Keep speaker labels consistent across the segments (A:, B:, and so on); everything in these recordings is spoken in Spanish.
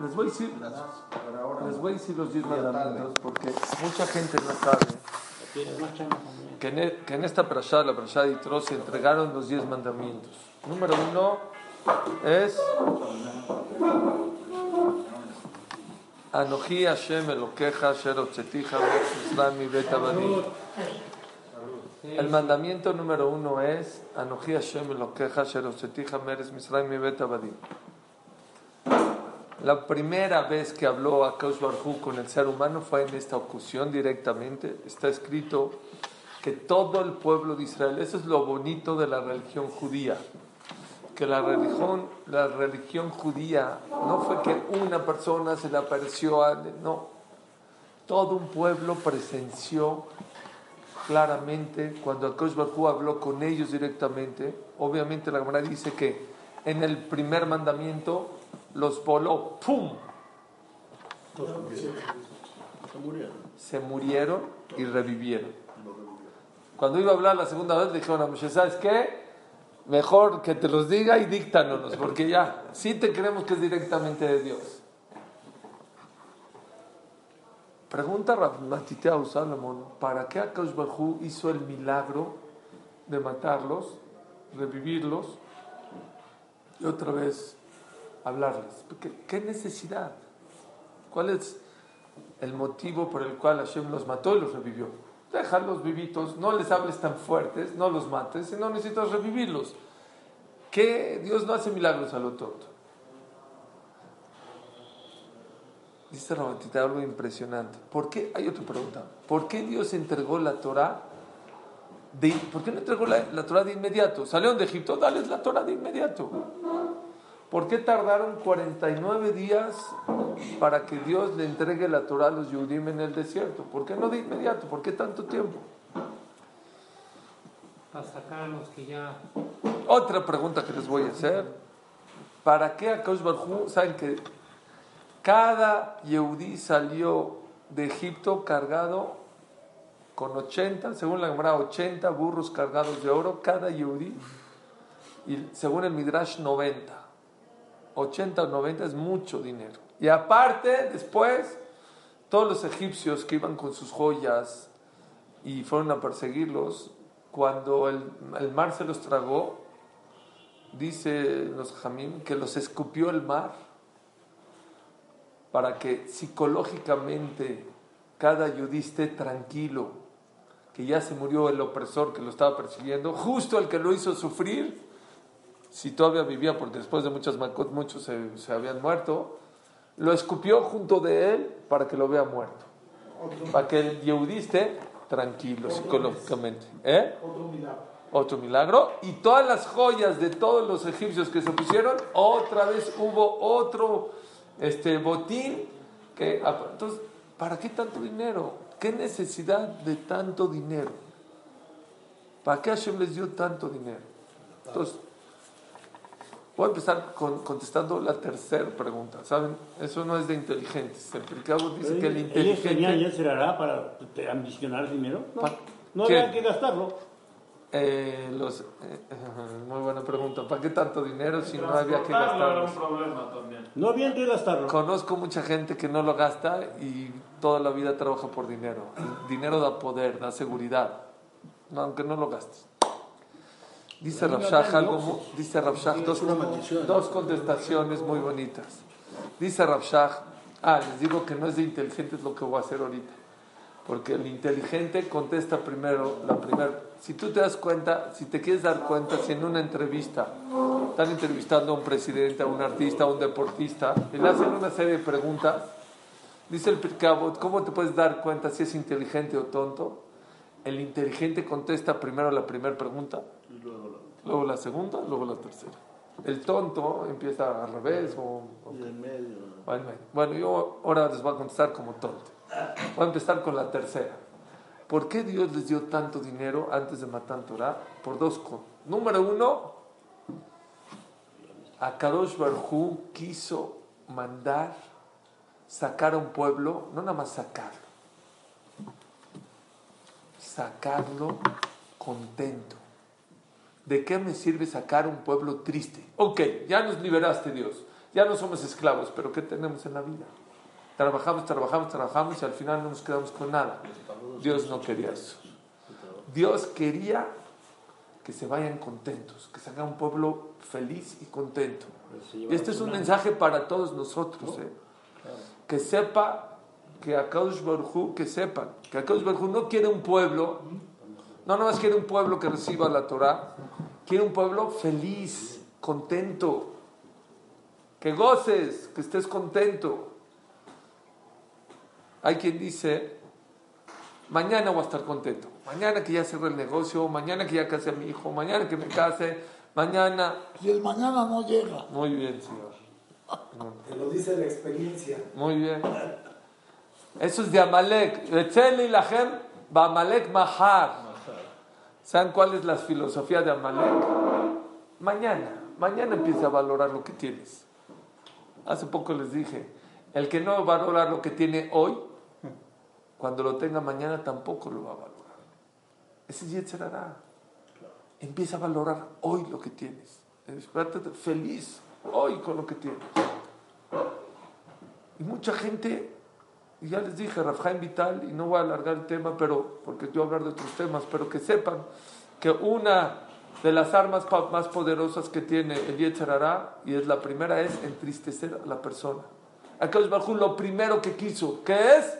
A: Les voy a decir, les voy a decir los 10 mandamientos porque mucha gente no sabe que en, e, que en esta prashá, la prashá de Yitro, se entregaron los 10 mandamientos. Número uno es Anoji Hashem Elokeja Asher Otzetija Islami Bet Abadi. El mandamiento número uno es Anoji Hashem Elokeja Asher Otzetija Meres Misraim Bet Abadi. La primera vez que habló a Barhu con el ser humano fue en esta ocasión directamente. Está escrito que todo el pueblo de Israel, eso es lo bonito de la religión judía, que la religión, la religión judía no fue que una persona se le apareció a no, todo un pueblo presenció claramente cuando Kaush Barhu habló con ellos directamente. Obviamente la Gemara dice que en el primer mandamiento los voló, ¡pum! Se murieron y revivieron. Cuando iba a hablar la segunda vez, dijeron a Moshe, ¿sabes qué? Mejor que te los diga y díctanos, porque ya, sí te creemos que es directamente de Dios. Pregunta Matitea Salomón, ¿para qué Akash Barhu hizo el milagro de matarlos, revivirlos y otra vez hablarles. ¿Qué, ¿Qué, necesidad? ¿Cuál es el motivo por el cual Hashem los mató y los revivió? Dejarlos vivitos, no les hables tan fuertes, no los mates, sino necesitas revivirlos. ¿Qué? Dios no hace milagros a lo tonto. Dice Ramatita algo impresionante. ¿Por qué? Hay otra pregunta. ¿Por qué Dios entregó la Torah? De, ¿Por qué no entregó la, la Torah de inmediato? Salieron de Egipto, dales la Torah de inmediato. ¿Por qué tardaron 49 días para que Dios le entregue la Torah a los Yudim en el desierto? ¿Por qué no de inmediato? ¿Por qué tanto tiempo?
B: Para sacar a los que ya...
A: Otra pregunta que les voy a hacer. ¿Para qué a saben que cada Yehudí salió de Egipto cargado con 80, según la Gemara, 80 burros cargados de oro, cada Yehudí, y según el Midrash, 90. 80 o 90 es mucho dinero. Y aparte, después, todos los egipcios que iban con sus joyas y fueron a perseguirlos, cuando el, mar se los tragó, dice los jamim que los escupió el mar para que psicológicamente cada yudí esté tranquilo, que ya se murió el opresor que lo estaba persiguiendo, justo el que lo hizo sufrir, si todavía vivía, porque después de muchas macot muchos se, se, habían muerto, lo escupió junto de él para que lo vea muerto. Para que el Yehudí esté tranquilo psicológicamente. ¿Eh?
C: Otro milagro.
A: Otro milagro. Y todas las joyas de todos los egipcios que se pusieron, otra vez hubo otro este, botín. Que, entonces, ¿para qué tanto dinero? ¿Qué necesidad de tanto dinero? ¿Para qué Hashem les dio tanto dinero? Entonces, Voy a empezar con, contestando la tercera pregunta. ¿Saben? Eso no es de inteligentes. El Pirkabot dice que el inteligente.
C: ¿Ellos tenían ya para ambicionar dinero? No, no había que gastarlo.
A: Eh, los, eh, muy buena pregunta. ¿Para qué tanto dinero si no había que gastarlo?
D: un problema también.
C: No había que gastarlo.
A: Conozco mucha gente que no lo gasta y toda la vida trabaja por dinero. El dinero da poder, da seguridad, no, aunque no lo gastes. Dice Rabshah algo, dice Rabshah dos, dos contestaciones muy bonitas. Dice Rabshah, ah, les digo que no es de inteligentes lo que voy a hacer ahorita, porque el inteligente contesta primero la primera. Si tú te das cuenta, si te quieres dar cuenta, si en una entrevista están entrevistando a un presidente, a un artista, a un deportista, y le hacen una serie de preguntas, dice el Pirkabot, ¿cómo te puedes dar cuenta si es inteligente o tonto? el inteligente contesta primero la primera pregunta,
C: luego la-
A: segunda, luego la tercera. El tonto empieza al revés o, o-
C: y en medio.
A: bueno, bueno, yo ahora les voy a contestar como tonto. Voy a empezar con la tercera. ¿Por qué Dios les dio tanto dinero antes de matar Torah? Por dos cosas. Número uno, a Kadosh Barhu quiso mandar sacar a un pueblo, no nada más sacarlo, sacarlo contento. ¿De qué me sirve sacar un pueblo triste? Ok, ya nos liberaste Dios, ya no somos esclavos, pero ¿qué tenemos en la vida? Trabajamos, trabajamos, trabajamos y al final no nos quedamos con nada. Dios no quería eso. Dios quería que se vayan contentos, que se haga un pueblo feliz y contento. Y este es un mensaje para todos nosotros, ¿eh? que sepa que Akadosh Baruj que sepan que Akadosh Hu no quiere un pueblo, no nada más quiere un pueblo que reciba la Torah, quiere un pueblo feliz, contento, que goces, que estés contento. Hay quien dice, mañana voy a estar contento, mañana que ya cierre el negocio, mañana que ya case a mi hijo, mañana que me case, mañana...
D: Y el mañana no llega.
A: Muy bien, Señor.
E: Te lo dice la experiencia.
A: Muy bien. Eso es de Amalek. Etzeli lahem Amalek mahar. ¿Saben cuál es la filosofía de Amalek? Mañana. Mañana empieza a valorar lo que tienes. Hace poco les dije, el que no valora lo que tiene hoy, cuando lo tenga mañana tampoco lo va a valorar. Ese es Yetzerará. Empieza a valorar hoy lo que tienes. Espérate feliz hoy con lo que tienes. Y mucha gente, y ya les dije, Rafael Vital, y no voy a alargar el tema, pero porque yo hablar de otros temas, pero que sepan que una de las armas más poderosas que tiene el Yetzerará, y es la primera, es entristecer a la persona. Akadosh Baruj lo primero que quiso, que es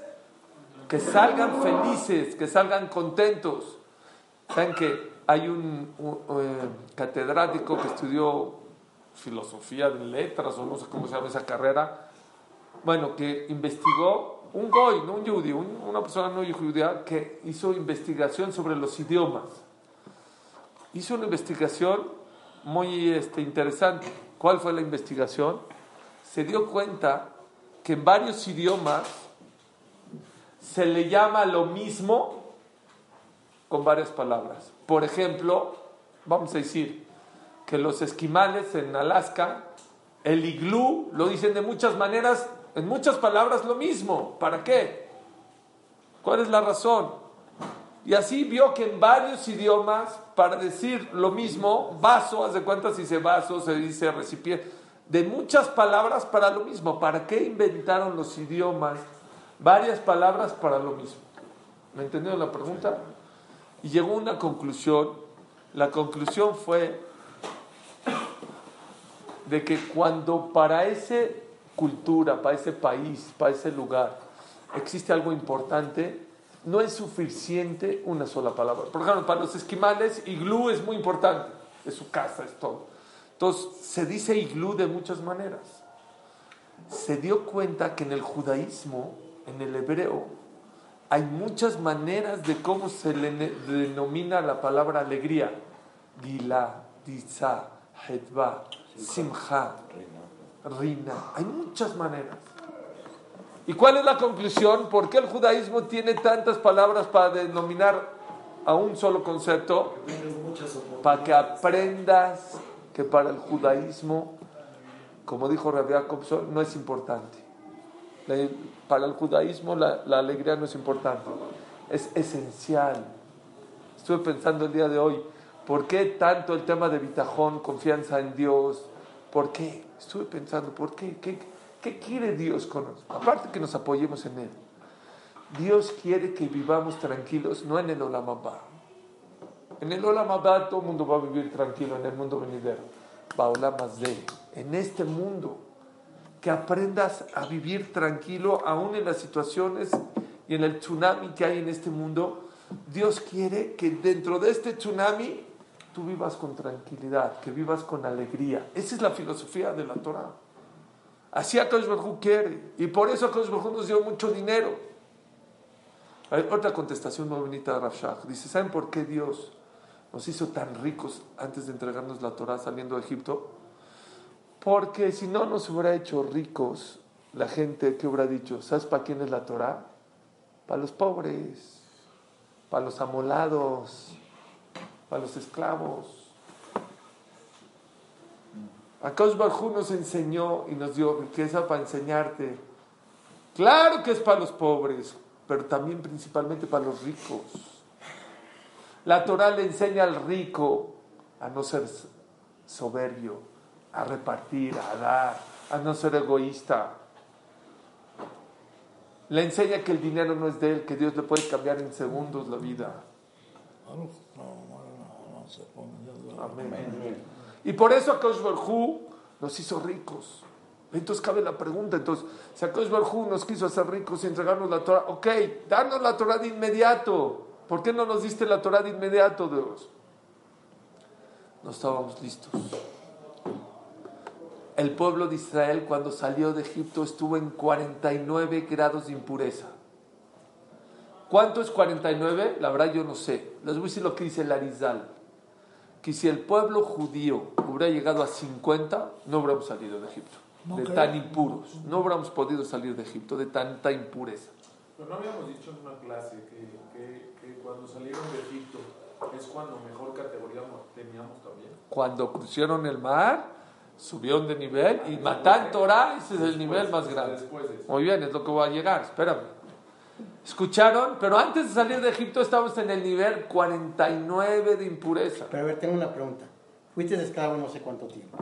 A: que salgan felices, que salgan contentos. Saben que hay un, un, eh, catedrático que estudió filosofía de letras o no sé cómo se llama esa carrera, bueno, que investigó un goy, no un judío, un- una persona no judía que hizo investigación sobre los idiomas. Hizo una investigación muy este, interesante. ¿Cuál fue la investigación? Se dio cuenta que en varios idiomas se le llama lo mismo con varias palabras. Por ejemplo, vamos a decir que los esquimales en Alaska, el iglú, lo dicen de muchas maneras, en muchas palabras lo mismo. ¿Para qué? ¿Cuál es la razón? Y así vio que en varios idiomas, para decir lo mismo, vaso, haz de cuenta si dice vaso, se dice recipiente, de muchas palabras para lo mismo. ¿Para qué inventaron los idiomas varias palabras para lo mismo? ¿Me entendieron la pregunta? Y llegó una conclusión. La conclusión fue de que cuando para esa cultura, para ese país, para ese lugar, existe algo importante, no es suficiente una sola palabra. Por ejemplo, para los esquimales, iglú es muy importante, es su casa, es todo. Entonces, se dice iglú de muchas maneras. Se dio cuenta que en el judaísmo, en el hebreo, hay muchas maneras de cómo se le denomina la palabra alegría. Gila, Dizá, Hedva, Simcha, Rina. Hay muchas maneras. ¿Y cuál es la conclusión? ¿Por qué el judaísmo tiene tantas palabras para denominar a un solo concepto? Para que aprendas que para el judaísmo, como dijo Rabbi Jacobson, no es importante. Para el judaísmo la, la alegría no es importante, es esencial. Estuve pensando el día de hoy, ¿por qué tanto el tema de bitajón, confianza en Dios? ¿Por qué? Estuve pensando, ¿por qué? ¿Qué, quiere Dios con nosotros? Aparte que nos apoyemos en Él. Dios quiere que vivamos tranquilos, no en el Olam Abba. En el Olam Abba todo el mundo va a vivir tranquilo, en el mundo venidero. Hazeh, en este mundo que aprendas a vivir tranquilo aún en las situaciones y en el tsunami que hay en este mundo. Dios quiere que dentro de este tsunami tú vivas con tranquilidad, que vivas con alegría. Esa es la filosofía de la Torah. Así Akash Baruj quiere. Y por eso Akash Baruj nos dio mucho dinero. Hay otra contestación muy bonita de Rav Dice, ¿saben por qué Dios nos hizo tan ricos antes de entregarnos la Torah saliendo de Egipto? Porque si no nos hubiera hecho ricos, la gente que hubiera dicho, ¿sabes para quién es la Torah? Para los pobres, para los amolados, para los esclavos. Akash Barjú nos enseñó y nos dio riqueza para enseñarte. Claro que es para los pobres, pero también principalmente para los ricos. La Torah le enseña al rico a no ser soberbio, a repartir, a dar, a no ser egoísta. Le enseña que el dinero no es de él, que Dios le puede cambiar en segundos la vida. Amén. Y por eso Akash Barhu nos hizo ricos. Entonces cabe la pregunta, entonces, si Akash Barhu nos quiso hacer ricos y entregarnos la Torah, ok, danos la Torah de inmediato. ¿Por qué no nos diste la Torah de inmediato, Dios? No estábamos listos. El pueblo de Israel cuando salió de Egipto estuvo en 49 grados de impureza. ¿Cuánto es 49? La verdad yo no sé. Les voy a decir lo que dice el Arizal que si el pueblo judío hubiera llegado a 50, no hubiéramos salido de Egipto. de tan impuros. No hubiéramos podido salir de Egipto de tanta impureza.
F: Pero no habíamos dicho en una clase que, que, cuando salieron de Egipto es cuando mejor categoría teníamos también.
A: Cuando cruzaron el mar, subieron de nivel y matan Torah, ese es el nivel más grande. Muy bien, es lo que voy a llegar, espérame. ¿Escucharon? Pero antes de salir de Egipto estábamos en el nivel 49 de impureza.
G: Pero a ver, tengo una pregunta. Fuiste esclavo no sé cuánto tiempo.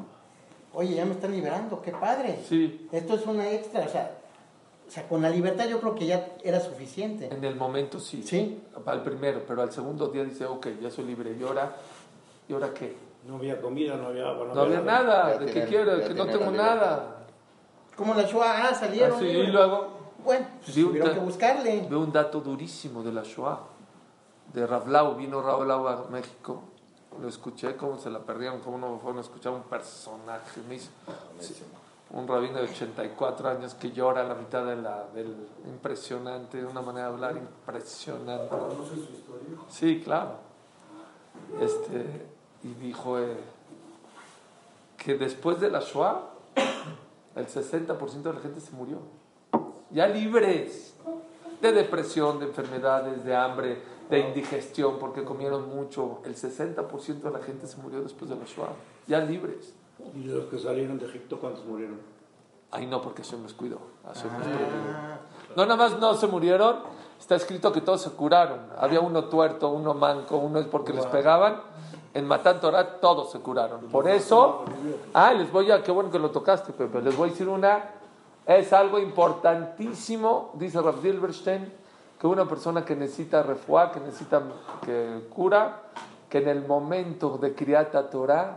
G: Oye, ya me están liberando, qué padre.
A: Sí.
G: Esto es una extra, o sea, o sea, con la libertad yo creo que ya era suficiente.
A: En el momento sí.
G: Sí.
A: Al primero, pero al segundo día dice, ok, ya soy libre. ¿Y ahora, ¿y ahora qué?
C: No había comida, no había agua.
A: No, había, nada. ¿De qué quiero? De que no tengo nada.
G: Como la Shoah, ah, salieron.
A: Así, y luego
G: bueno, pues tuvieron que buscarle.
A: Veo un dato durísimo de la Shoah. De Ravlau, vino Ravlau a México. Lo escuché, cómo se la perdieron, cómo no fueron a escuchar un personaje. un rabino de 84 años que llora a la mitad de la, del impresionante, de una manera de hablar impresionante.
E: ¿Conoce su historia?
A: Sí, claro. Este, y dijo eh, que después de la Shoah, el 60% de la gente se murió ya libres de depresión, de enfermedades, de hambre, de indigestión, porque comieron mucho. El 60% de la gente se murió después de la Shoah, ya libres.
C: ¿Y los que salieron de Egipto cuántos murieron?
A: Ay, no, porque Hashem los cuidó. Ah. No, nada más no se murieron, está escrito que todos se curaron. Había uno tuerto, uno manco, uno es porque les pegaban. En Matan Torah todos se curaron. Por eso, ah, les voy a, qué bueno que lo tocaste, Pepe, les voy a decir una es algo importantísimo, dice Rav Silverstein, que una persona que necesita refuá, que necesita que cura, que en el momento de Kriata Torah,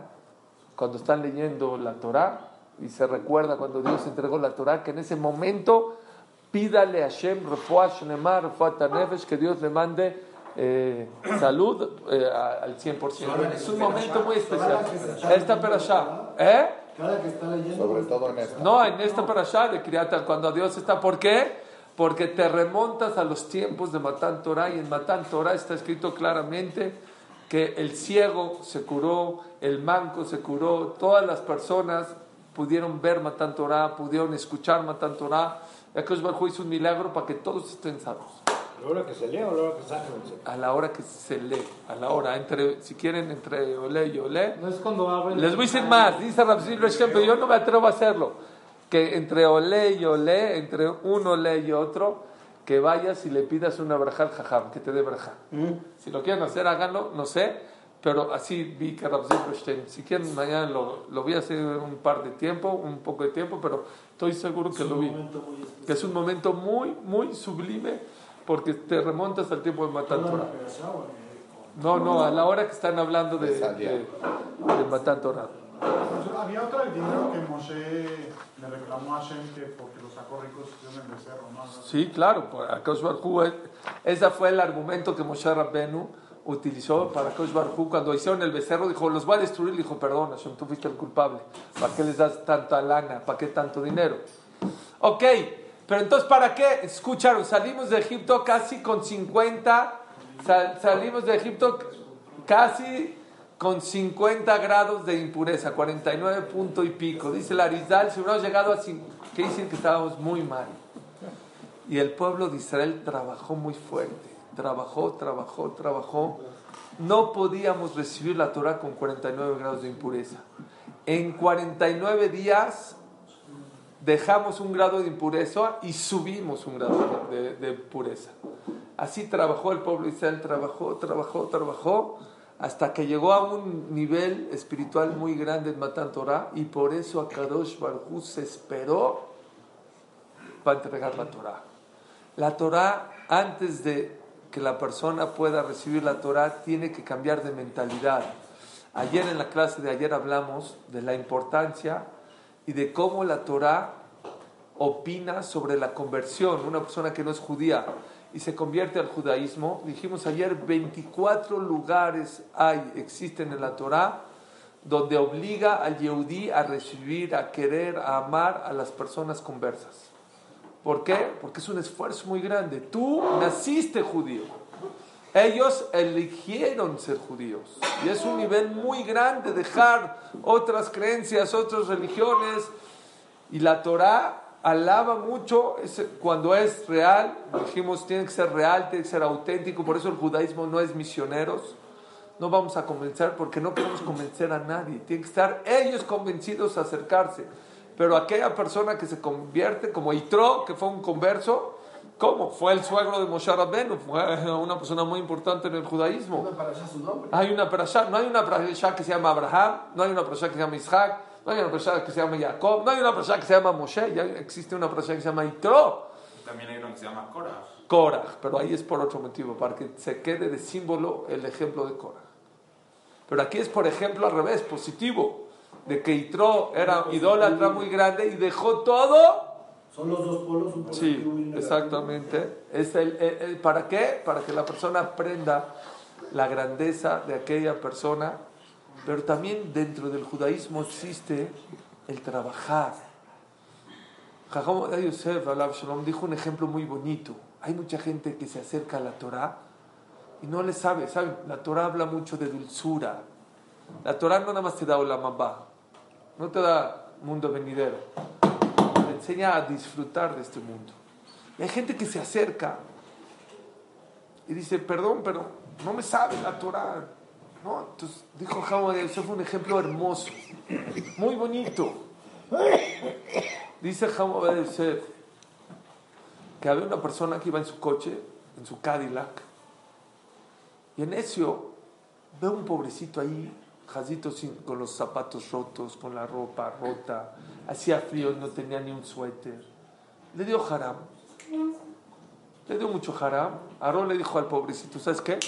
A: cuando están leyendo la Torah, y se recuerda cuando Dios entregó la Torah, que en ese momento pídale a Hashem refuá Shnemar, refuá Tanefesh, que Dios le mande eh, salud eh, al 100%. Es un momento muy especial. Esta perashá. ¿Eh?
E: Cada que está leyendo.
H: Sobre todo en esta.
A: No, en esta parasha de Kriata, cuando Dios está. ¿Por qué? Porque te remontas a los tiempos de Matán Torah y en Matán Torah está escrito claramente que el ciego se curó, el manco se curó, todas las personas pudieron ver Matán Torah, pudieron escuchar Matán Torah. Yakosh Barjú hizo un milagro para que todos estén sanos
C: la hora que se lee o a la hora que se
A: A la hora que se lee, a la hora, entre, si quieren, entre olé y olé.
B: No es cuando
A: Les voy a decir más, dice Rapsil pero yo no me atrevo a hacerlo. Que entre olé y olé, entre un olé y otro, que vayas y le pidas una braja al jajam, que te dé braja. Mm. Si lo quieren hacer, háganlo, no sé, pero así vi que Rapsil si quieren, mañana lo, lo voy a hacer un par de tiempo, un poco de tiempo, pero estoy seguro que lo vi. Que es un momento muy, muy sublime porque te remontas al tiempo de Matan Torah. No, no, a la hora que están hablando de, de, de Matan Torah.
I: Había otro dinero que Moshe le reclamó a Hashem que porque lo sacó ricos en el becerro, ¿no?
A: Sí, claro, ese fue el argumento que Moshe Rabbenu utilizó para Kosh Barhu cuando hicieron el becerro, dijo, los voy a destruir, dijo, perdón, Hashem, tú fuiste el culpable, ¿para qué les das tanta lana? ¿Para qué tanto dinero? Ok, Pero entonces, ¿para qué? Escucharon, salimos de Egipto casi con 50, sal- salimos de Egipto casi con 50 grados de impureza, 49 punto y pico. Dice la Arizal, si hubiéramos llegado a 5, que dicen que estábamos muy mal. Y el pueblo de Israel trabajó muy fuerte, trabajó, trabajó, trabajó. No podíamos recibir la Torah con 49 grados de impureza. En 49 días dejamos un grado de impureza y subimos un grado de, pureza. Así trabajó el pueblo Israel, trabajó, trabajó, trabajó, hasta que llegó a un nivel espiritual muy grande en Matan Torah y por eso Akadosh Baruj se esperó para entregar la Torah. La Torah, antes de que la persona pueda recibir la Torah, tiene que cambiar de mentalidad. Ayer en la clase de ayer hablamos de la importancia y de cómo la Torah opina sobre la conversión. Una persona que no es judía y se convierte al judaísmo. Dijimos ayer 24 lugares hay, existen en la Torah donde obliga al Yehudí a recibir, a querer, a amar a las personas conversas. ¿Por qué? Porque es un esfuerzo muy grande. Tú naciste judío. Ellos eligieron ser judíos. Y es un nivel muy grande dejar otras creencias, otras religiones. Y la Torah alaba mucho cuando es real. Dijimos, tiene que ser real, tiene que ser auténtico. Por eso el judaísmo no es misioneros. No vamos a convencer porque no queremos convencer a nadie. Tienen que estar ellos convencidos a acercarse. Pero aquella persona que se convierte, como Itro, que fue un converso, ¿cómo? Fue el suegro de Moshe Rabbeinu, fue una persona muy importante en el judaísmo.
E: para allá su nombre.
A: Hay una perashá, no hay una perashá que se llama Abraham, no hay una perashá que se llama Isaac, no hay una perashá que se llama Jacob, no hay una perashá que se llama Moshe, ya existe una perashá que se llama Itro.
H: También hay uno que se llama Korah.
A: Korah, pero ahí es por otro motivo, para que se quede de símbolo el ejemplo de Korah. Pero aquí es, por ejemplo, al revés, positivo, de que Itro era idólatra muy grande y dejó todo.
E: Son los dos polos, un
A: Sí,
E: y un negativo.
A: exactamente. Es el, el- el- ¿Para qué? Para que la persona aprenda la grandeza de aquella persona, pero también dentro del judaísmo existe el trabajar. Jajam Yosef Shalom dijo un ejemplo muy bonito. Hay mucha gente que se acerca a la Torah y no le sabe, ¿saben? La Torah habla mucho de dulzura. La Torah no nada más te da olamabá, no te da mundo venidero, enseña a disfrutar de este mundo. Y hay gente que se acerca y dice, perdón, pero no me sabe la Torah. No, entonces dijo Jajam Yosef un ejemplo hermoso, muy bonito. Dice Jajam Yosef que había una persona que iba en su coche, en su Cadillac, y en eso ve un pobrecito ahí, jazito con los zapatos rotos, con la ropa rota, hacía frío, no tenía ni un suéter. Le dio haram. Le dio mucho haram. Aarón le dijo al pobrecito, ¿sabes qué?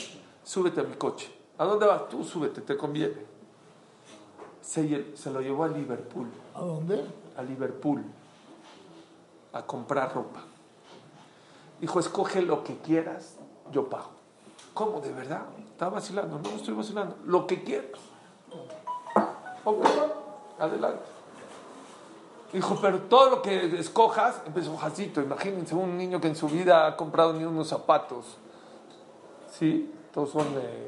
A: Súbete a mi coche. ¿A dónde vas? Tú súbete, te conviene. Se, se lo llevó a Liverpool,
D: ¿A dónde?
A: a Liverpool, a comprar ropa. Dijo, escoge lo que quieras, yo pago. ¿Cómo? ¿De verdad? Estaba vacilando. No, no estoy vacilando. Lo que quieras. Ok, adelante. Dijo, pero todo lo que escojas, empezó Jacito. Imagínense un niño que en su vida ha comprado ni unos zapatos. Sí, todos son de.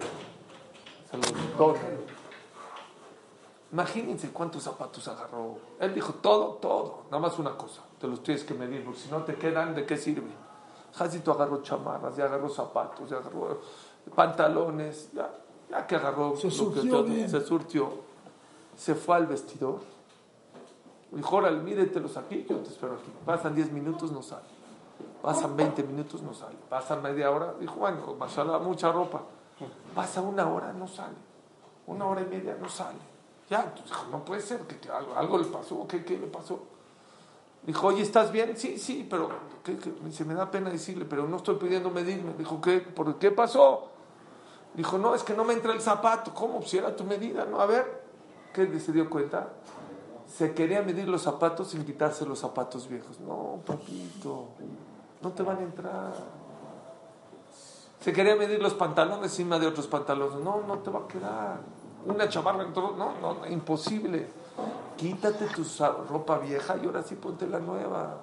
A: Se los donan. Imagínense cuántos zapatos agarró. Él dijo, todo, todo. Nada más una cosa. Te los tienes que medir, porque si no te quedan, ¿de qué sirve? Jacito agarró chamarras, ya agarró zapatos, ya agarró pantalones, ya, ya que agarró.
D: Se
A: que
D: surtió
A: todo,
D: bien.
A: Se surtió. Se fue al vestidor. Dijo, órale, mídetelos aquí, yo te espero aquí. Pasan 10 minutos, no sale. Pasan 20 minutos, no sale. Pasan media hora. Dijo, bueno, mashallah, mucha ropa. Pasa una hora, no sale. Una hora y media, no sale. Ya, entonces dijo, no puede ser, que, algo, le pasó. ¿Qué, ¿Qué le pasó? Dijo, oye, ¿estás bien? Sí, sí, pero dice, me da pena decirle, pero no estoy pidiendo medirme. Dijo, ¿qué? ¿Por qué pasó? Dijo, no, es que no me entra el zapato. ¿Cómo? Si era tu medida, ¿no? A ver, ¿qué se dio cuenta? Se quería medir los zapatos sin quitarse los zapatos viejos. No, papito, no te van a entrar. Se quería medir los pantalones encima de otros pantalones. No, no te va a quedar. Una chamarra en todo. No, no, imposible. Quítate tu ropa vieja y ahora sí ponte la nueva.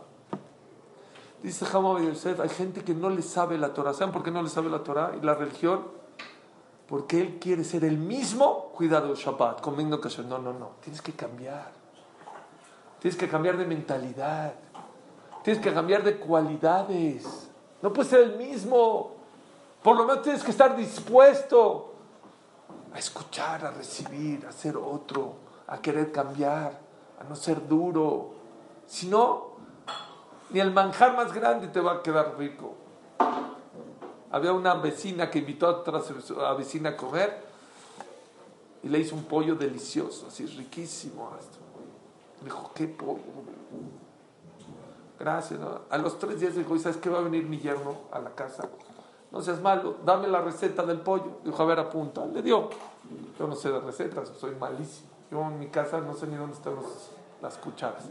A: Dice Hamad Yosef, hay gente que no le sabe la Torah. ¿Saben por qué no le sabe la Torah y la religión? Porque él quiere ser el mismo cuidado Shabbat, comiendo. No, no, no. Tienes que cambiar. Tienes que cambiar de mentalidad. Tienes que cambiar de cualidades. No puedes ser el mismo. Por lo menos tienes que estar dispuesto a escuchar, a recibir, a ser otro, a querer cambiar, a no ser duro. Si no, ni el manjar más grande te va a quedar rico. Había una vecina que invitó a otra vecina a comer y le hizo un pollo delicioso, así riquísimo. Me dijo, ¿qué pollo? Gracias. A los tres días dijo, ¿sabes qué va a venir mi yerno a la casa? No seas malo, dame la receta del pollo. Dijo, a ver, apunta. Le dio. Yo no sé de recetas, soy malísimo. Yo en mi casa no sé ni dónde están las cucharas.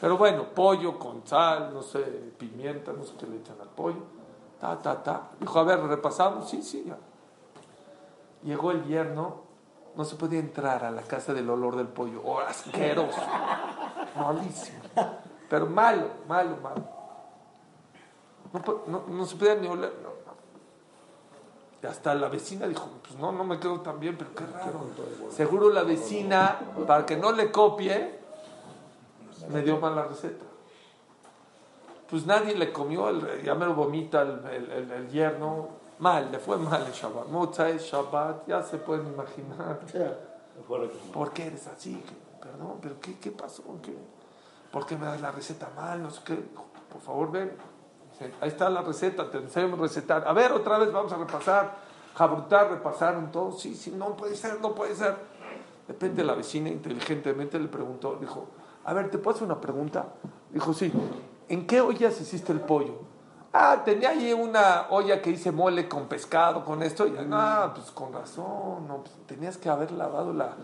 A: Pero bueno, pollo con sal, no sé, pimienta, no sé qué le echan al pollo. Ta, ta, ta. Dijo, a ver, repasamos. Sí, sí, ya. Llegó el yerno, no se podía entrar a la casa del olor del pollo. Oh, asqueroso. Malísimo. Pero malo, malo, malo. No, no, se podía ni oler. Y hasta la vecina dijo, pues no, no me quedo tan bien, pero qué raro. Seguro la vecina, para que no le copie, me dio mal la receta. Pues nadie le comió, el, ya me lo vomita el, el, yerno. Mal, le fue mal el Shabbat. Motzai, Shabbat, ya se pueden imaginar. ¿Por qué eres así? Perdón, pero ¿qué, qué pasó? ¿Qué? ¿Por qué me das la receta mal? No sé qué. Por favor, ven. Ahí está la receta, te enseño a recetar. A ver, otra vez vamos a repasar. Jabrutar, repasaron todo. Sí, sí, no puede ser, no puede ser. De la vecina, inteligentemente le preguntó, dijo, a ver, ¿te puedo hacer una pregunta? Dijo, sí. ¿En qué ollas hiciste el pollo? Ah, tenía ahí una olla que hice mole con pescado, con esto. Y, ah, pues con razón. No, pues, tenías que haber lavado la,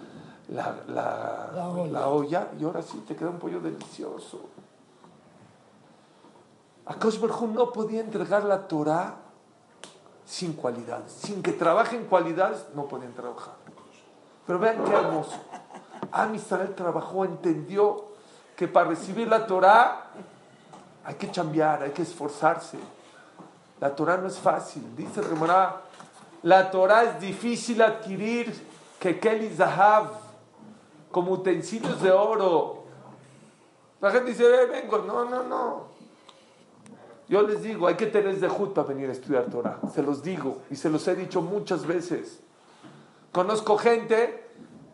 A: la, la, olla. y ahora sí te queda un pollo delicioso. Akash Barjú no podía entregar la Torah sin cualidades. Sin que trabajen cualidades, no podían trabajar. Pero vean qué hermoso. Am Israel trabajó, entendió que para recibir la Torah hay que cambiar, hay que esforzarse. La Torah no es fácil. Dice Remorá, la Torah es difícil adquirir que Kelly Zahav, como utensilios de oro. La gente dice, vengo, no, no, no. Yo les digo, hay que tener Zehut para venir a estudiar Torah. Se los digo y se los he dicho muchas veces. Conozco gente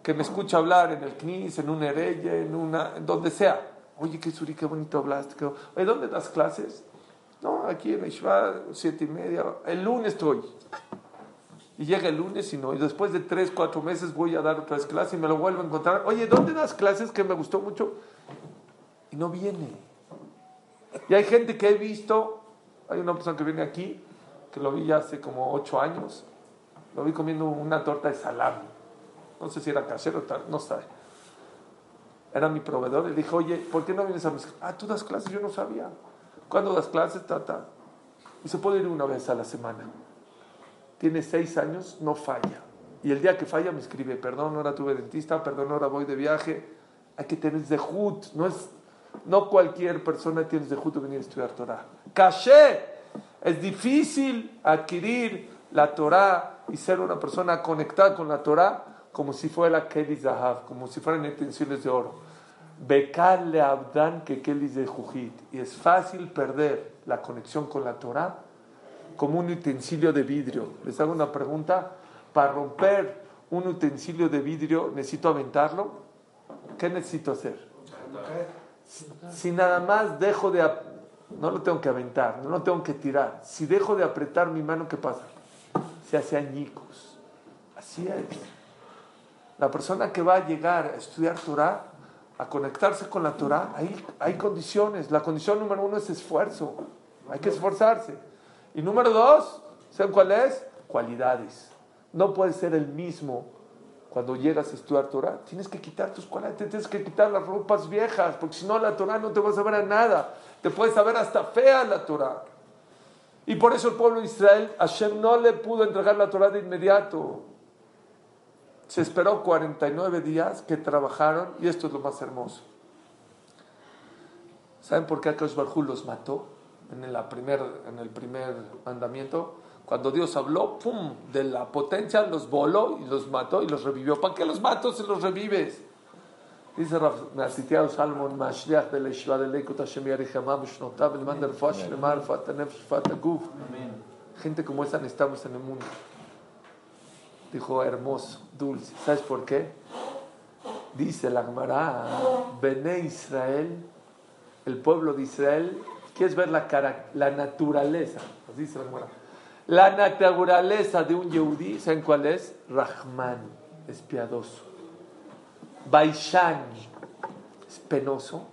A: que me escucha hablar en el CNIS, en un Hereye, en una, en donde sea. Oye, qué suri, qué bonito hablaste. Oye, ¿dónde das clases? No, aquí en Ishva, siete y media. El lunes estoy. Y llega el lunes y no. Y después de tres, cuatro meses voy a dar otra vez clase y me lo vuelvo a encontrar. Oye, ¿dónde das clases que me gustó mucho? Y no viene. Y hay gente que he visto, hay una persona que viene aquí, que lo vi ya hace como ocho años, lo vi comiendo una torta de salami. No sé si era casero o tal, no sabe. Era mi proveedor y dije, oye, ¿por qué no vienes a mis Ah, tú das clases, yo no sabía. ¿Cuándo das clases? Tata. Y se puede ir una vez a la semana. Tiene seis años, no falla. Y el día que falla me escribe, perdón, ahora tuve dentista, perdón, ahora voy de viaje. Hay que tener zehut, no es no cualquier persona tiene de justo venir a estudiar Torah. Caché. Es difícil adquirir la Torah y ser una persona conectada con la Torah como si fuera Kelly Zahav, como si fueran intenciones de oro. Becarle abdan que Kelly de Jujit. Y es fácil perder la conexión con la Torah como un utensilio de vidrio. Les hago una pregunta. Para romper un utensilio de vidrio, ¿necesito aventarlo? ¿Qué necesito hacer? Si nada más dejo de... No lo tengo que aventar, no lo tengo que tirar. Si dejo de apretar mi mano, ¿qué pasa? Se hace añicos. Así es. La persona que va a llegar a estudiar Torah, a conectarse con la Torah, hay, hay condiciones. La condición número uno es esfuerzo. Hay que esforzarse. Y número dos, ¿saben cuál es? Cualidades. No puede ser el mismo cuando llegas a estudiar Torah, tienes que quitar tus cualidades, tienes que quitar las ropas viejas, porque si no la Torah no te va a saber a nada, te puede saber hasta fea la Torah. Y por eso el pueblo de Israel, Hashem no le pudo entregar la Torah de inmediato. Se esperó 49 días que trabajaron, y esto es lo más hermoso. ¿Saben por qué Akash Barjú los mató? en, la primer, en el primer mandamiento, cuando Dios habló, ¡pum!, de la potencia, los voló y los mató y los revivió. ¿Para qué los mato si los revives? Dice Nasitiado Salmon, de la Yeshiva de Hashem Yarichamam, Shnotav, el. Gente como esa necesitamos en el mundo. Dijo hermoso, dulce. ¿Sabes por qué? Dice la Gemara, Bene Israel, el pueblo de Israel, ¿quieres ver la, cara, la naturaleza? Así dice la Gemara. La naturaleza de un Yehudí, ¿saben cuál es? Rahman, es piadoso. Baishan, es penoso.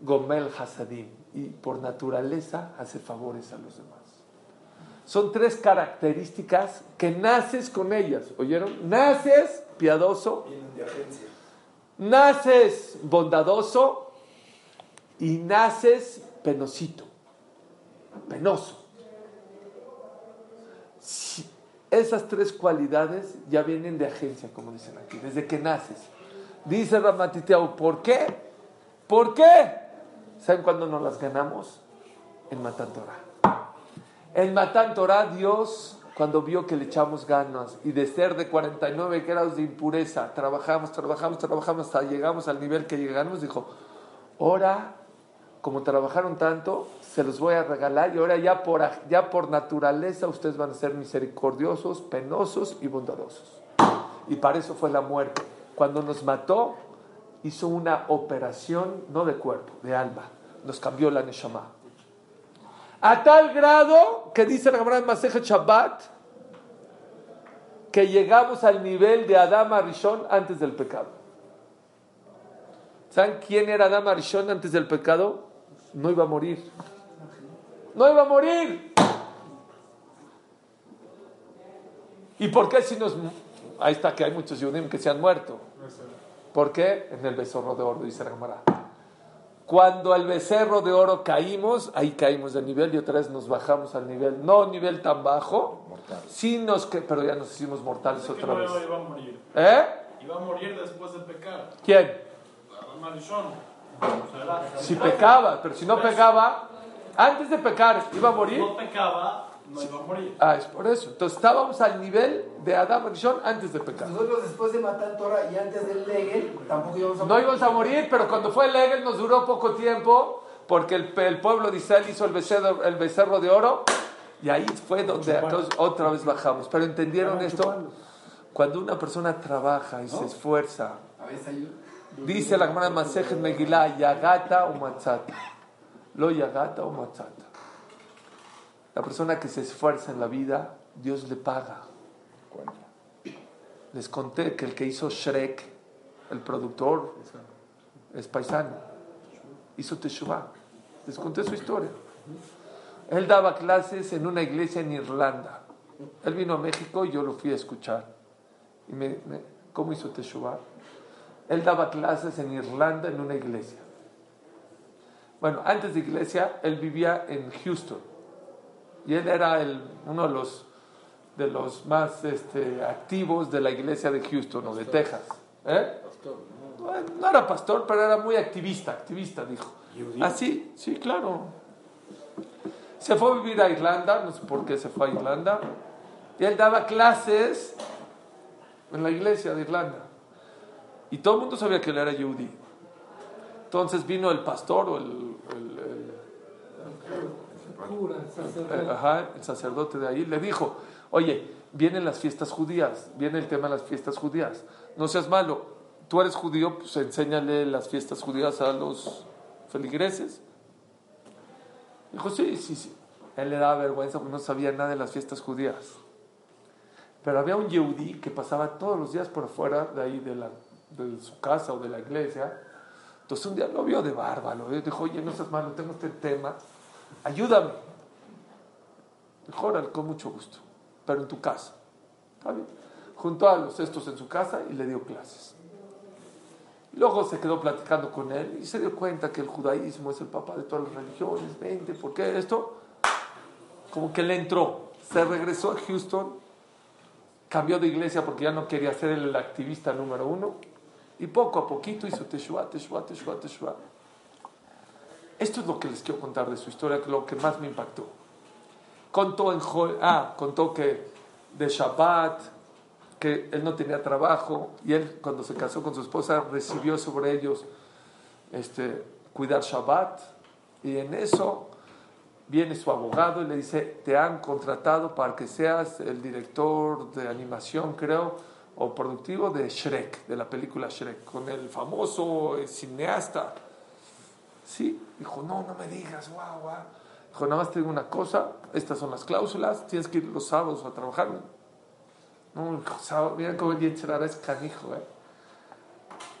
A: Gomel Hasadim, y por naturaleza hace favores a los demás. Son tres características que naces con ellas. ¿Oyeron? Naces piadoso, naces bondadoso y naces penosito, penoso. esas tres cualidades ya vienen de agencia, como dicen aquí, desde que naces. Dice Ramatiteau, ¿por qué? ¿Por qué? ¿Saben cuándo nos las ganamos? En Matan en Matán Torah, Dios, cuando vio que le echamos ganas y de ser de 49 grados de impureza, trabajamos, trabajamos, trabajamos hasta llegamos al nivel que llegamos, dijo, ahora, como trabajaron tanto, se los voy a regalar y ahora ya por, ya por naturaleza ustedes van a ser misericordiosos, penosos y bondadosos. Y para eso fue la muerte. Cuando nos mató, hizo una operación, no de cuerpo, de alma. Nos cambió la Neshama. A tal grado que dice la Gemara Masejet Shabbat que llegamos al nivel de Adam Arishon antes del pecado. ¿Saben quién era Adam Arishon antes del pecado? No iba a morir. No iba a morir. ¿Y por qué si nos... Ahí está que hay muchos Yudim que se han muerto. ¿Por qué? En el besorro de oro, dice la Gemara. Cuando al becerro de oro caímos, ahí caímos de nivel y otra vez nos bajamos al nivel, no nivel tan bajo, sí nos que, pero ya nos hicimos mortales otra vez.
F: Iba a morir.
A: ¿Eh?
F: Iba a morir después de pecar.
A: ¿Quién?
F: Marichón.
A: Si pecaba, pero si no pecaba, antes de pecar, ¿iba a morir?
F: No pecaba, no iba a morir.
A: Ah, es por eso. Entonces estábamos al nivel de Adam Rishon antes de pecar.
E: Nosotros después de matar Torah y antes del Legel, tampoco íbamos a
A: No íbamos a morir, pero cuando fue el Egel nos duró poco tiempo, porque el, el pueblo de Israel hizo el becerro, el becerro de oro, y ahí fue donde entonces, otra vez bajamos. Pero ¿entendieron esto? Cuando una persona trabaja y se esfuerza, dice la Gemara Masejet Megillah, Yagata o Matzata. Lo Yagata o Matzata. La persona que se esfuerza en la vida, Dios le paga. Les conté que el que hizo Shrek, el productor, es paisano. Hizo Teshuvah. Les conté su historia. Él daba clases en una iglesia en Irlanda. Él vino a México y yo lo fui a escuchar. Y me, ¿Cómo hizo Teshuvah? Él daba clases en Irlanda en una iglesia. Bueno, antes de iglesia, él vivía en Houston. Y él era el, uno de los, de los más este, activos de la iglesia de Houston o de Texas. ¿Eh? Bueno, no era pastor, pero era muy activista, activista, dijo. Ah, sí, sí, claro. Se fue a vivir a Irlanda, no sé por qué se fue a Irlanda. Y él daba clases en la iglesia de Irlanda. Y todo el mundo sabía que él era yudí. Entonces vino el pastor o el-
B: Cura,
A: eh,
B: sacerdote.
A: ajá, el sacerdote de ahí, le dijo, oye, vienen las fiestas judías, viene el tema de las fiestas judías. No seas malo, tú eres judío, pues enséñale las fiestas judías a los feligreses. Dijo, sí, sí, sí. Él le daba vergüenza porque no sabía nada de las fiestas judías. Pero había un yehudí que pasaba todos los días por afuera de ahí, de, la, de su casa o de la iglesia. Entonces un día lo vio de vio y dijo, oye, no seas malo, tengo este tema, ayúdame. Órale, con mucho gusto, pero en tu casa. Está bien. Juntó a los estos en su casa y le dio clases. Luego se quedó platicando con él y se dio cuenta que el judaísmo es el papá de todas las religiones. Vente, ¿por qué esto? Como que le entró. Se regresó a Houston, cambió de iglesia porque ya no quería ser el activista número uno. Y poco a poquito hizo Teshuvah, Teshuvah, Teshuvah, Teshuvah. Esto es lo que les quiero contar de su historia, lo que más me impactó. Contó, en, ah, contó que de Shabbat, que él no tenía trabajo y él cuando se casó con su esposa recibió sobre ellos este, cuidar Shabbat y en eso viene su abogado y le dice, te han contratado para que seas el director de animación, creo, o productivo de Shrek, de la película Shrek, con el famoso cineasta. Sí, dijo, no, no me digas, guau, guau. Dijo, nada más te digo una cosa, estas son las cláusulas, tienes que ir los sábados a trabajar. No, sábado, mira cómo el es canijo, ¿eh?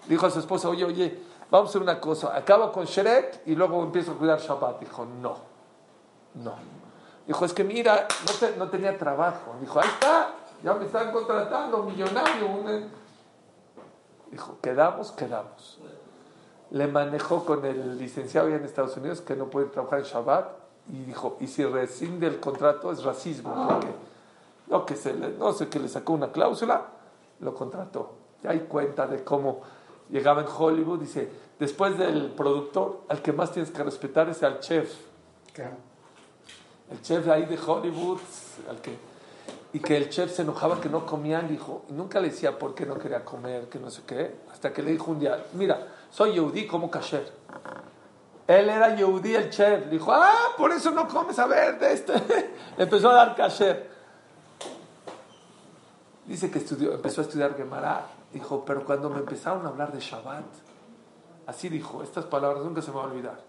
A: Dijo a su esposa, oye, oye, vamos a hacer una cosa, acabo con Shrek y luego empiezo a cuidar Shabbat. Dijo, no, no. Dijo, es que mira, no, no tenía trabajo. Dijo, ahí está, ya me están contratando, millonario. Dijo, quedamos, quedamos. Le manejó con el licenciado ya en Estados Unidos que no puede trabajar en Shabbat y dijo, y si rescinde el contrato es racismo, porque no, que se no sé que le sacó una cláusula, lo contrató. Ya hay cuenta de cómo llegaba en Hollywood, dice, después del productor, al que más tienes que respetar es al chef. El chef de ahí de Hollywood, al que y que el chef se enojaba que no comían, dijo, y nunca le decía por qué no quería comer, que no sé qué, hasta que le dijo un día, mira, soy Yehudi, como kasher. Él era Yehudi, el chef. Dijo, ah, por eso no comes, a ver, de este. empezó a dar kasher. Dice que estudió, empezó a estudiar Gemara. Dijo, pero cuando me empezaron a hablar de Shabbat, así dijo, estas palabras nunca se me van a olvidar.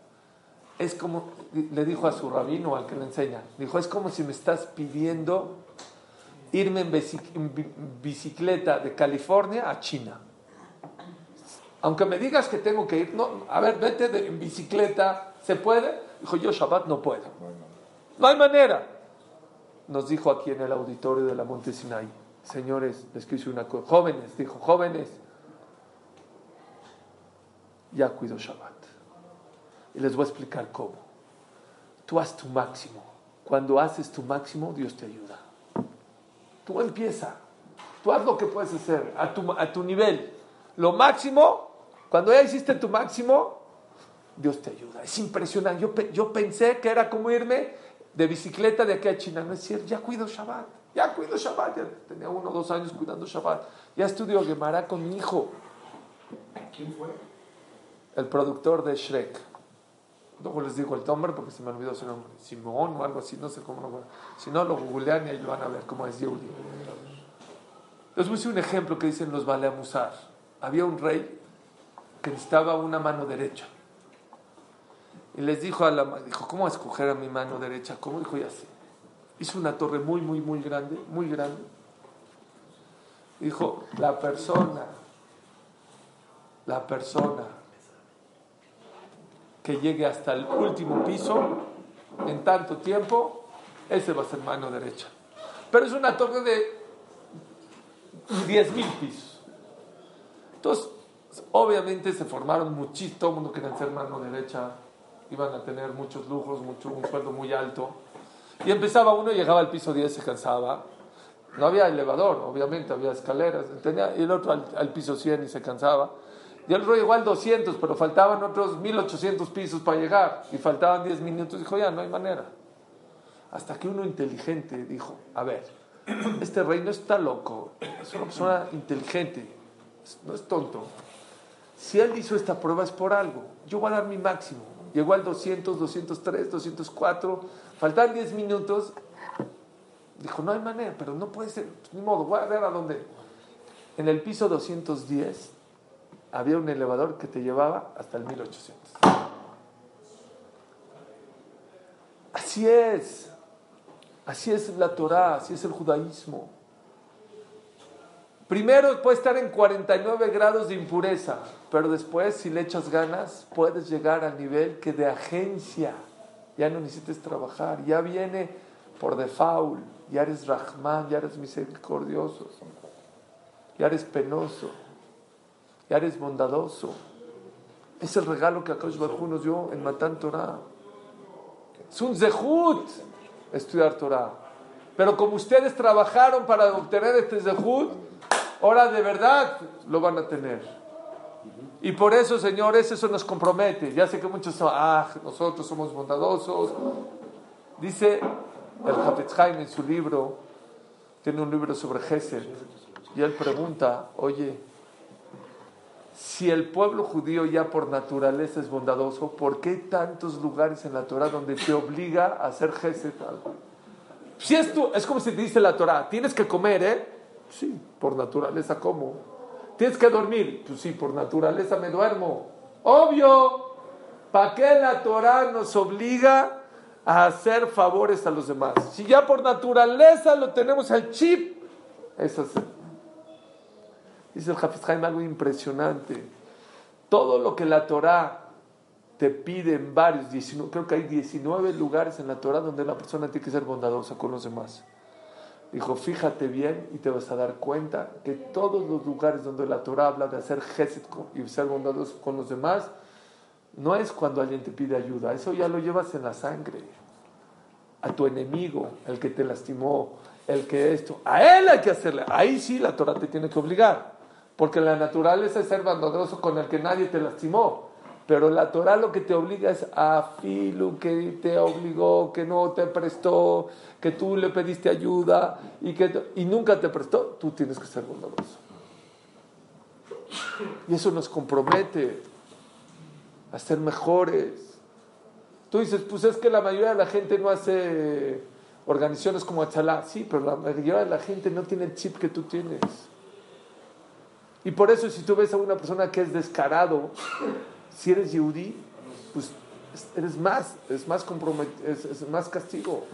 A: Es como, le dijo a su rabino, al que le enseña, dijo, es como si me estás pidiendo irme en bicicleta de California a China. Aunque me digas que tengo que ir, no, a ver, vete en bicicleta, ¿se puede? Dijo, yo Shabbat no puedo. No hay manera. Nos dijo aquí en el auditorio de la Monte Sinai, señores, les quiero una cosa, jóvenes, dijo, jóvenes, ya cuido Shabbat. Y les voy a explicar cómo. Tú haz tu máximo. Cuando haces tu máximo, Dios te ayuda. Tú empieza. Tú haz lo que puedes hacer a tu, a tu nivel. Lo máximo, cuando ya hiciste tu máximo, Dios te ayuda. Es impresionante. Yo, yo pensé que era como irme de bicicleta de aquí a China. No es cierto, ya cuido Shabbat. Ya cuido Shabbat. Ya tenía uno o dos años cuidando Shabbat. Ya estudio Gemara con mi hijo.
E: ¿Quién fue?
A: El productor de Shrek. Luego les digo el nombre porque se me olvidó su nombre. Simón o algo así, no sé cómo lo Si no, lo googlean y ahí lo van a ver cómo es Yehudi. Les voy a decir un ejemplo que dicen los vale musar. Había un rey que necesitaba una mano derecha. Y les dijo a la dijo, ¿cómo escoger a mi mano derecha? ¿Cómo? Dijo, ya sé. Hizo una torre muy, muy, muy grande, muy grande. Dijo, la persona, la persona que llegue hasta el último piso en tanto tiempo, ese va a ser mano derecha. Pero es una torre de 10.000 pisos. Entonces, obviamente se formaron muchísimo, todo el quería ser mano derecha, iban a tener muchos lujos, mucho, un sueldo muy alto. Y empezaba uno, llegaba al piso 10, se cansaba. No había elevador, obviamente, había escaleras. Y el otro al, al piso 100 y se cansaba. Y el rey igual 200, pero faltaban otros 1800 pisos para llegar y faltaban 10 minutos. Dijo, ya, no hay manera. Hasta que uno inteligente dijo, a ver, este rey no está loco, es una persona inteligente, no es tonto. Si él hizo esta prueba es por algo, yo voy a dar mi máximo. Llegó al 200, 203, 204, faltaban 10 minutos. Dijo, no hay manera, pero no puede ser, ni modo, voy a ver a dónde. En el piso 210 había un elevador que te llevaba hasta el 1800. Así es. Así es la Torah, así es el judaísmo. Primero puede estar en 49 grados de impureza, pero después, si le echas ganas, puedes llegar al nivel que de agencia ya no necesites trabajar, ya viene por default, ya eres Rahman, ya eres misericordioso, ya eres penoso ya eres bondadoso. Es el regalo que Akash Baruj nos dio en Matan Torah. Es un zehut estudiar Torah. Pero como ustedes trabajaron para obtener este zehut, ahora de verdad lo van a tener. Y por eso, señores, eso nos compromete. Ya sé que muchos son, ah, nosotros somos bondadosos. Dice el Hafetz Haim en su libro, tiene un libro sobre Gesed, y él pregunta, oye, si el pueblo judío ya por naturaleza es bondadoso, ¿por qué tantos lugares en la Torah donde te obliga a hacer Gesed? Si es, tú, es como si te dice la Torah, tienes que comer, ¿eh? Sí, por naturaleza como. Tienes que dormir, pues sí, por naturaleza me duermo. Obvio, ¿para qué la Torah nos obliga a hacer favores a los demás? Si ya por naturaleza lo tenemos al chip, es así. Dice el Hafiz Haim algo impresionante. Todo lo que la Torah te pide en varios, 19, creo que hay 19 lugares en la Torah donde la persona tiene que ser bondadosa con los demás. Dijo, fíjate bien y te vas a dar cuenta que todos los lugares donde la Torah habla de hacer gesed y ser bondadoso con los demás, no es cuando alguien te pide ayuda, eso ya lo llevas en la sangre. A tu enemigo, el que te lastimó, el que esto, a él hay que hacerle. Ahí sí la Torah te tiene que obligar. Porque la naturaleza es ser bondadoso con el que nadie te lastimó. Pero la Torah lo que te obliga es a Filu, que te obligó, que no te prestó, que tú le pediste ayuda y, que, y nunca te prestó. Tú tienes que ser bondadoso. Y eso nos compromete a ser mejores. Tú dices, pues es que la mayoría de la gente no hace organizaciones como Achalá. Sí, pero la mayoría de la gente no tiene el chip que tú tienes. Y por eso si tú ves a una persona que es descarado, si eres yudí, pues eres más, es más es, es, más castigo.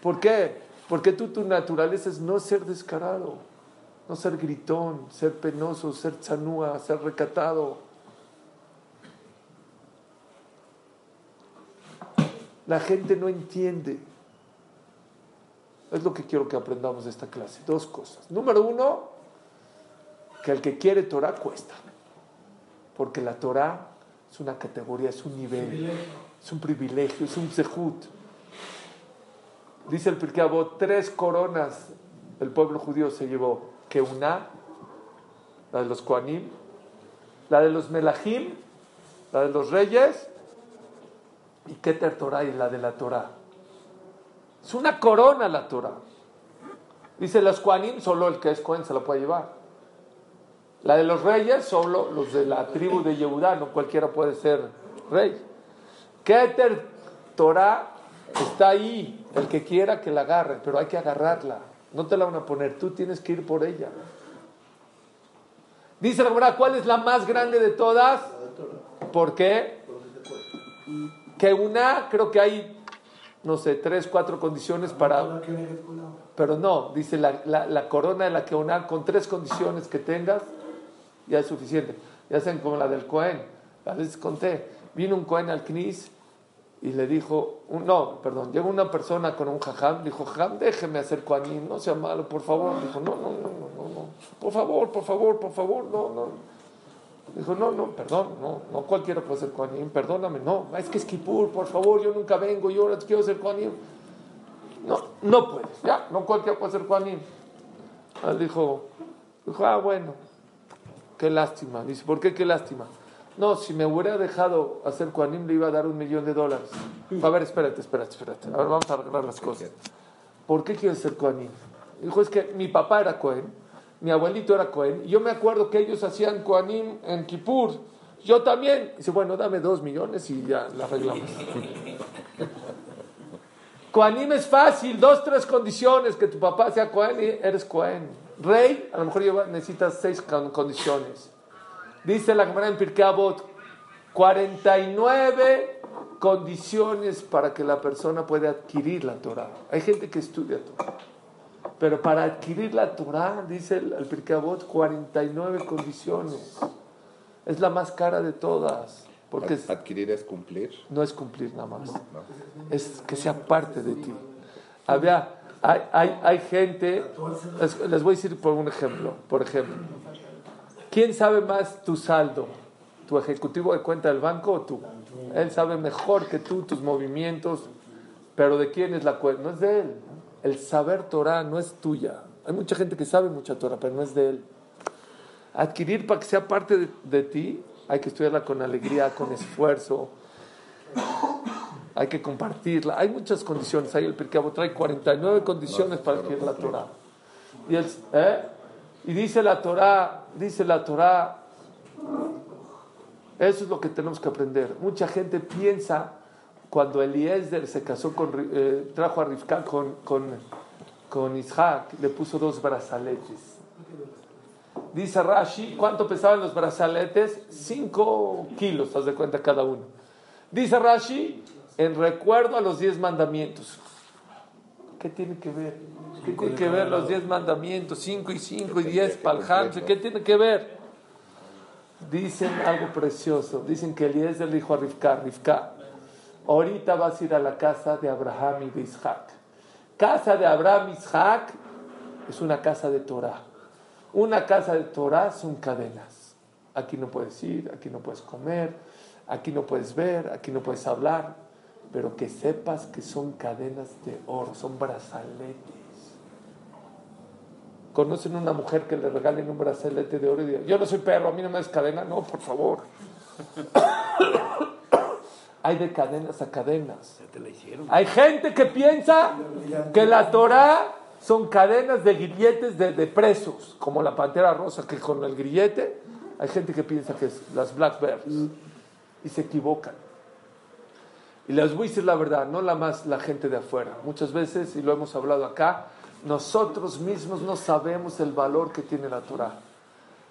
A: ¿Por qué? Porque tú tu naturaleza es no ser descarado, no ser gritón, ser penoso, ser chanúa, ser recatado. La gente no entiende. Es lo que quiero que aprendamos de esta clase. Dos cosas. Número uno, que el que quiere Torah cuesta. Porque la Torah es una categoría, es un nivel, es un privilegio, es un zehut. Dice el Pirkei tres coronas el pueblo judío se llevó. Que una, la de los Koanim, la de los Melahim, la de los reyes, y Keter Torah y la de la Torah. Es una corona la Torah. Dice los Koanim, solo el que es Kohen se la puede llevar. La de los reyes, solo los de la tribu de Yehudá, no cualquiera puede ser rey. Keter Torah está ahí, el que quiera que la agarre, pero hay que agarrarla. No te la van a poner, tú tienes que ir por ella. Dice la verdad, ¿cuál es la más grande de todas? ¿Por qué? Que una, creo que hay, no sé, tres, cuatro condiciones para... Pero no, dice la, la corona de la que una, con tres condiciones que tengas, ya es suficiente. Ya saben como la del Cohen. A veces conté, vino un Cohen al Knis y le dijo, no, perdón, llegó una persona con un jajam, dijo, jajam, déjeme hacer Kohanim, no sea malo, por favor. Dijo, no, no, no, no, no, por favor, por favor, por favor, no, no. Dijo, no, no, perdón, no, no cualquiera puede ser Kohanim, perdóname, no, es que es Kipur, por favor, yo nunca vengo, yo ahora quiero ser Kohanim. No, no puedes, ya, no cualquiera puede ser Kohanim. Él dijo, dijo, ah, bueno, qué lástima. Dice, ¿por qué qué lástima? No, si me hubiera dejado hacer Koanim le iba a dar un millón de dólares. A ver, espérate, espérate, espérate. Ahora vamos a arreglar las cosas. ¿Por qué quieres ser Koanim? Dijo, es que mi papá era Cohen, mi abuelito era Cohen, y yo me acuerdo que ellos hacían Koanim en Kippur. Yo también. Dice, bueno, dame dos millones y ya la arreglamos. Koanim es fácil, dos, tres condiciones, que tu papá sea Cohen y eres Cohen. Rey, a lo mejor necesitas seis condiciones. Dice la Gemara en Pirkei 49 condiciones para que la persona pueda adquirir la Torah. Hay gente que estudia Torah. Pero para adquirir la Torah, dice el, el Pirkei 49 condiciones. Es la más cara de todas. Porque
J: adquirir es cumplir.
A: No es cumplir nada más. Es que sea parte de ti. Había hay, hay, hay gente, les, voy a decir por un ejemplo, por ejemplo, ¿quién sabe más tu saldo? ¿Tu ejecutivo de cuenta del banco o tú? Él sabe mejor que tú tus movimientos, pero ¿de quién es la cuenta? No es de él. El saber Torah no es tuya. Hay mucha gente que sabe mucha Torah, pero no es de él. adquirir para que sea parte de, de ti, hay que estudiarla con alegría, con esfuerzo. Hay que compartirla. Hay muchas condiciones. Ahí el Pirkei trae 49 condiciones para adquirir la Torah. Y, el- ¿eh? y dice la Torah, dice la Torah, eso es lo que tenemos que aprender. Mucha gente piensa cuando Eliezer se casó con, eh, trajo a Rivka con, con, con Isaac, le puso dos brazaletes. Dice Rashi, ¿cuánto pesaban los brazaletes? Cinco kilos, haz de cuenta cada uno. Dice Rashi, en recuerdo a los diez mandamientos. ¿Qué tiene que ver? ¿Qué tiene que ver los diez mandamientos? Cinco y cinco y diez para el Hamse. ¿Qué tiene que ver? Dicen algo precioso. Dicen que Eliezer le dijo a Rivka, Rivka, ahorita vas a ir a la casa de Abraham y de Isaac. Casa de Abraham y Isaac es una casa de Torah. Una casa de Torah son cadenas. Aquí no puedes ir, aquí no puedes comer, aquí no puedes ver, aquí no puedes hablar, pero que sepas que son cadenas de oro, son brazaletes. ¿Conocen una mujer que le regalen un brazalete de oro y diga, yo no soy perro, a mí no me des cadena? No, por favor. Hay de cadenas a cadenas. Hay gente que piensa que la Torah son cadenas de grilletes de, de presos, como la pantera rosa, que con el grillete hay gente que piensa que es las Black Bears y se equivocan. Y les voy a decir la verdad, no la más la gente de afuera. Muchas veces, y lo hemos hablado acá, nosotros mismos no sabemos el valor que tiene la Torah.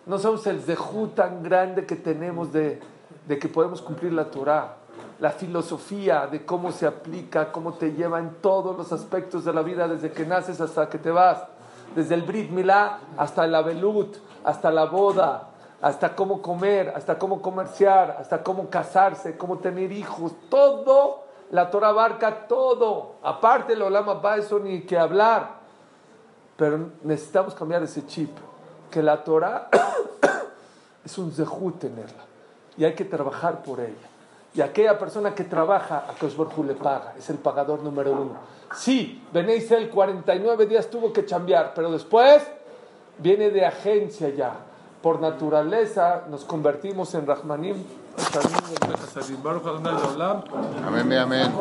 A: No sabemos el zejú tan grande que tenemos de, de que podemos cumplir la Torah. La filosofía de cómo se aplica, cómo te lleva en todos los aspectos de la vida, desde que naces hasta que te vas. Desde el Brit Milá hasta el Abelut, hasta la boda, hasta cómo comer, hasta cómo comerciar, hasta cómo casarse, cómo tener hijos. Todo, la Torah abarca todo. Aparte, el Olama va eso ni que hablar. Pero necesitamos cambiar ese chip. Que la Torah es un zehut tenerla. Y hay que trabajar por ella. Y aquella persona que trabaja, a Kosh Baruj le paga. Es el pagador número uno. Sí, Beneisel 49 días tuvo que chambear, pero después viene de agencia ya. Por naturaleza nos convertimos en Rahmanim.
J: Amén, amén.